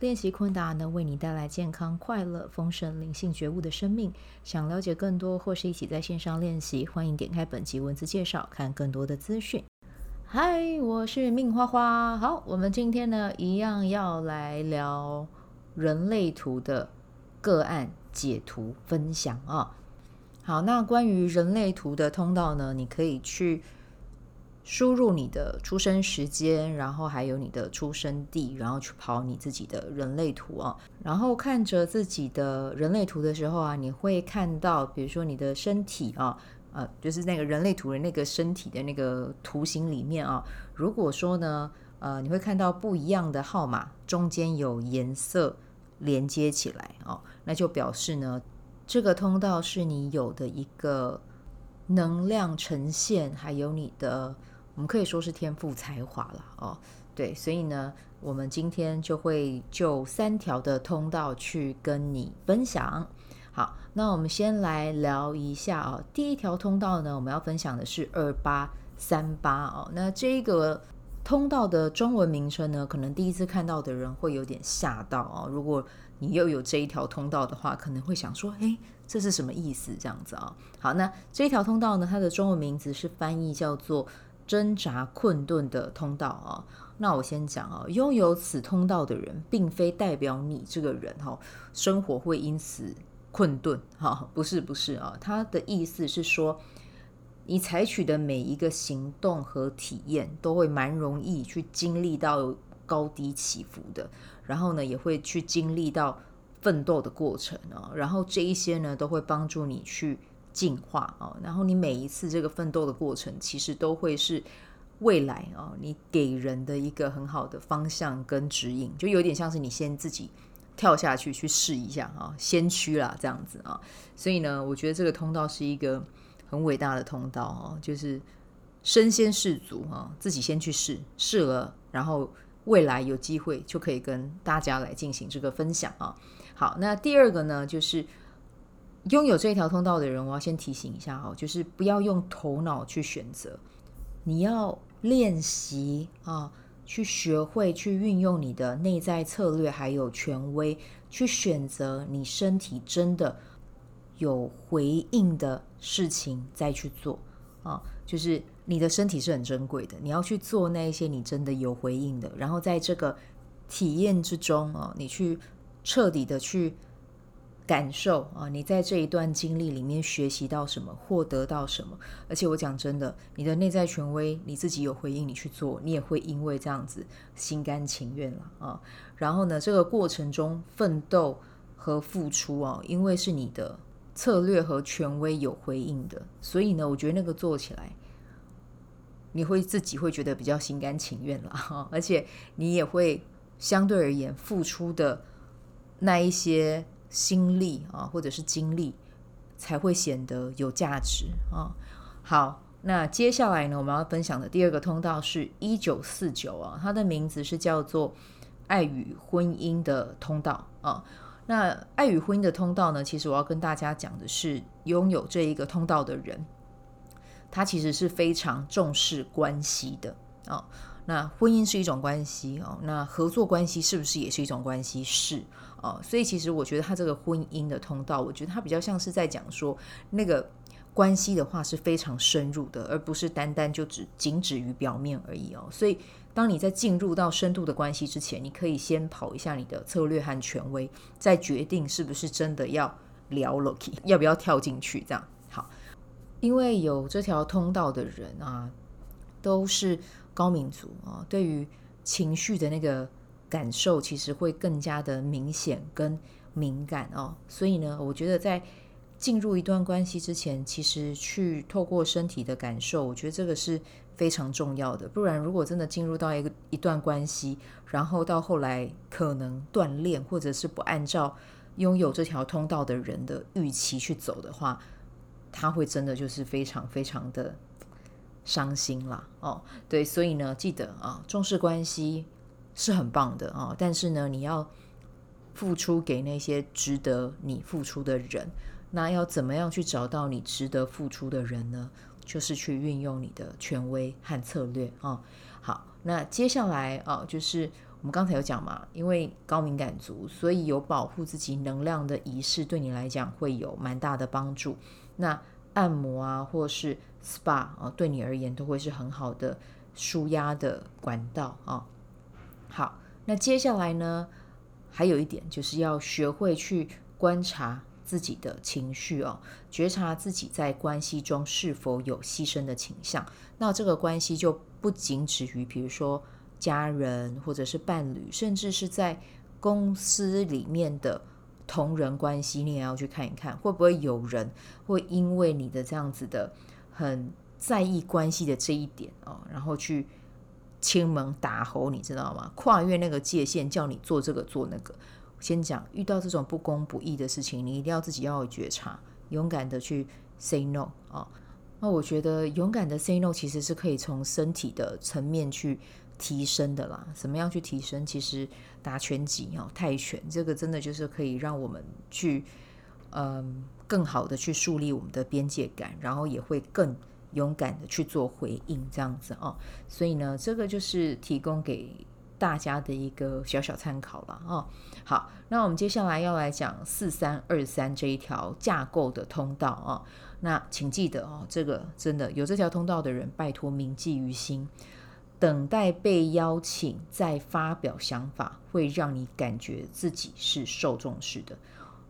练习昆达能为你带来健康、快乐、丰盛、灵性觉悟的生命。想了解更多或是一起在线上练习，欢迎点开本集文字介绍，看更多的资讯。嗨，我是命花花。好，我们今天呢，一样要来聊人类图的个案解图分享啊。好，那关于人类图的通道呢，你可以去。输入你的出生时间，然后还有你的出生地，然后去跑你自己的人类图啊。然后看着自己的人类图的时候啊，你会看到，比如说你的身体啊，呃，就是那个人类图的那个身体的那个图形里面啊，如果说呢，呃，你会看到不一样的号码中间有颜色连接起来啊，那就表示呢，这个通道是你有的一个能量呈现，还有你的。我们可以说是天赋才华了哦，对，所以呢，我们今天就会就三条的通道去跟你分享。好，那我们先来聊一下哦。第一条通道呢，我们要分享的是二八三八哦。那这个通道的中文名称呢，可能第一次看到的人会有点吓到哦。如果你又有这一条通道的话，可能会想说，诶，这是什么意思？这样子啊？好，那这一条通道呢，它的中文名字是翻译叫做。挣扎困顿的通道啊，那我先讲啊，拥有此通道的人，并非代表你这个人哈，生活会因此困顿哈，不是不是啊，他的意思是说，你采取的每一个行动和体验，都会蛮容易去经历到高低起伏的，然后呢，也会去经历到奋斗的过程啊，然后这一些呢，都会帮助你去。进化啊，然后你每一次这个奋斗的过程，其实都会是未来啊，你给人的一个很好的方向跟指引，就有点像是你先自己跳下去去试一下啊，先驱啦这样子啊。所以呢，我觉得这个通道是一个很伟大的通道啊，就是身先士卒啊，自己先去试试了，然后未来有机会就可以跟大家来进行这个分享啊。好，那第二个呢，就是。拥有这条通道的人，我要先提醒一下哈，就是不要用头脑去选择，你要练习啊，去学会去运用你的内在策略还有权威，去选择你身体真的有回应的事情再去做啊。就是你的身体是很珍贵的，你要去做那一些你真的有回应的，然后在这个体验之中啊，你去彻底的去。感受啊，你在这一段经历里面学习到什么，获得到什么？而且我讲真的，你的内在权威，你自己有回应，你去做，你也会因为这样子心甘情愿了啊。然后呢，这个过程中奋斗和付出啊，因为是你的策略和权威有回应的，所以呢，我觉得那个做起来，你会自己会觉得比较心甘情愿了。而且你也会相对而言付出的那一些。心力啊，或者是精力，才会显得有价值啊。好，那接下来呢，我们要分享的第二个通道是一九四九啊，它的名字是叫做爱与婚姻的通道啊。那爱与婚姻的通道呢，其实我要跟大家讲的是，拥有这一个通道的人，他其实是非常重视关系的啊。那婚姻是一种关系哦，那合作关系是不是也是一种关系？是哦，所以其实我觉得他这个婚姻的通道，我觉得他比较像是在讲说，那个关系的话是非常深入的，而不是单单就只仅止于表面而已哦。所以当你在进入到深度的关系之前，你可以先跑一下你的策略和权威，再决定是不是真的要聊了，要不要跳进去这样。好，因为有这条通道的人啊，都是。高敏族啊，对于情绪的那个感受，其实会更加的明显跟敏感哦。所以呢，我觉得在进入一段关系之前，其实去透过身体的感受，我觉得这个是非常重要的。不然，如果真的进入到一个一段关系，然后到后来可能断裂，或者是不按照拥有这条通道的人的预期去走的话，他会真的就是非常非常的伤心啦。哦，对，所以呢，记得啊，重视关系是很棒的啊，但是呢，你要付出给那些值得你付出的人。那要怎么样去找到你值得付出的人呢？就是去运用你的权威和策略啊。好，那接下来啊，就是我们刚才有讲嘛，因为高敏感族，所以有保护自己能量的仪式，对你来讲会有蛮大的帮助。那按摩啊，或是 SPA 啊，对你而言都会是很好的舒压的管道啊。好，那接下来呢，还有一点就是要学会去观察。自己的情绪哦，觉察自己在关系中是否有牺牲的倾向。那这个关系就不仅止于，比如说家人或者是伴侣，甚至是在公司里面的同人关系，你也要去看一看，会不会有人会因为你的这样子的很在意关系的这一点哦，然后去亲门打吼，你知道吗？跨越那个界限，叫你做这个做那个。先讲，遇到这种不公不义的事情，你一定要自己要有觉察，勇敢的去 say no 啊、哦。那我觉得勇敢的 say no 其实是可以从身体的层面去提升的啦。怎么样去提升？其实打拳击、哦，泰拳这个真的就是可以让我们去嗯更好的去树立我们的边界感，然后也会更勇敢的去做回应这样子啊、哦。所以呢，这个就是提供给。大家的一个小小参考了啊。好，那我们接下来要来讲四三二三这一条架构的通道啊。那请记得哦，这个真的有这条通道的人，拜托铭记于心。等待被邀请再发表想法，会让你感觉自己是受重视的。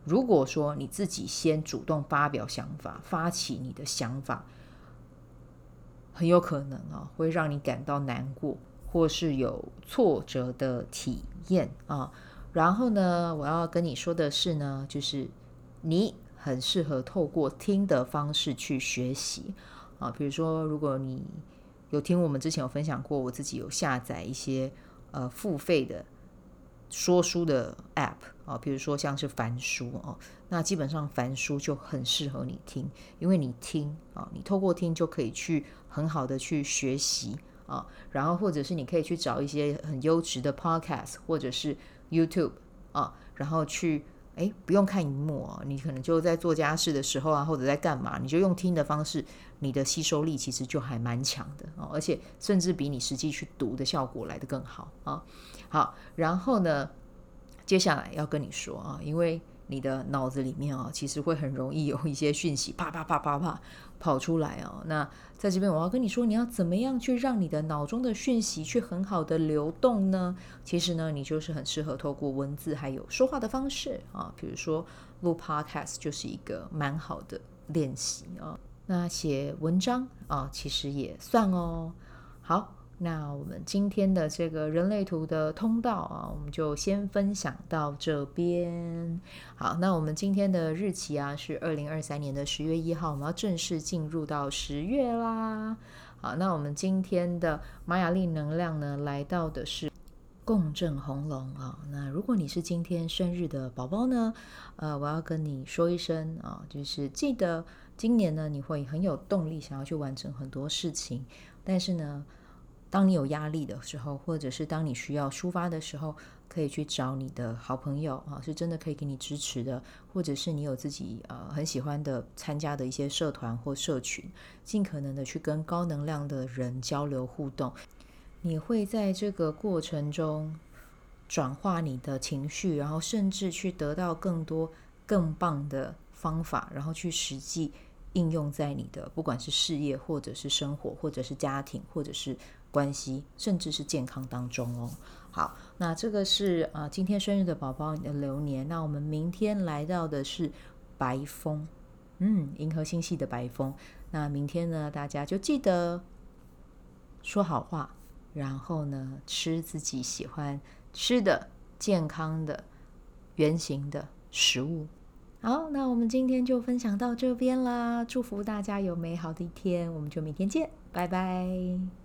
如果说你自己先主动发表想法，发起你的想法，很有可能啊，会让你感到难过。或是有挫折的体验啊，然后呢，我要跟你说的是呢，就是你很适合透过听的方式去学习啊。比如说，如果你有听我们之前有分享过，我自己有下载一些呃付费的说书的 App 啊，比如说像是凡书哦，那基本上凡书就很适合你听，因为你听啊，你透过听就可以去很好的去学习。啊，然后或者是你可以去找一些很优质的 podcast，或者是 YouTube 啊，然后去哎，不用看荧幕啊，你可能就在做家事的时候啊，或者在干嘛，你就用听的方式，你的吸收力其实就还蛮强的哦，而且甚至比你实际去读的效果来得更好啊。好，然后呢，接下来要跟你说啊，因为你的脑子里面啊，其实会很容易有一些讯息啪啪啪啪啪。跑出来哦，那在这边我要跟你说，你要怎么样去让你的脑中的讯息去很好的流动呢？其实呢，你就是很适合透过文字还有说话的方式啊，比如说录 Podcast 就是一个蛮好的练习啊。那写文章啊，其实也算哦。好。那我们今天的这个人类图的通道啊，我们就先分享到这边。好，那我们今天的日期啊是二零二三年的十月一号，我们要正式进入到十月啦。好，那我们今天的玛雅历能量呢，来到的是共振红龙啊。那如果你是今天生日的宝宝呢，呃，我要跟你说一声啊，就是记得今年呢，你会很有动力想要去完成很多事情，但是呢。当你有压力的时候，或者是当你需要抒发的时候，可以去找你的好朋友啊，是真的可以给你支持的，或者是你有自己呃很喜欢的参加的一些社团或社群，尽可能的去跟高能量的人交流互动，你会在这个过程中转化你的情绪，然后甚至去得到更多更棒的方法，然后去实际应用在你的不管是事业，或者是生活，或者是家庭，或者是。关系，甚至是健康当中哦。好，那这个是啊、呃，今天生日的宝宝的流年。那我们明天来到的是白风，嗯，银河星系的白风。那明天呢，大家就记得说好话，然后呢，吃自己喜欢吃的健康的圆形的食物。好，那我们今天就分享到这边啦。祝福大家有美好的一天，我们就明天见，拜拜。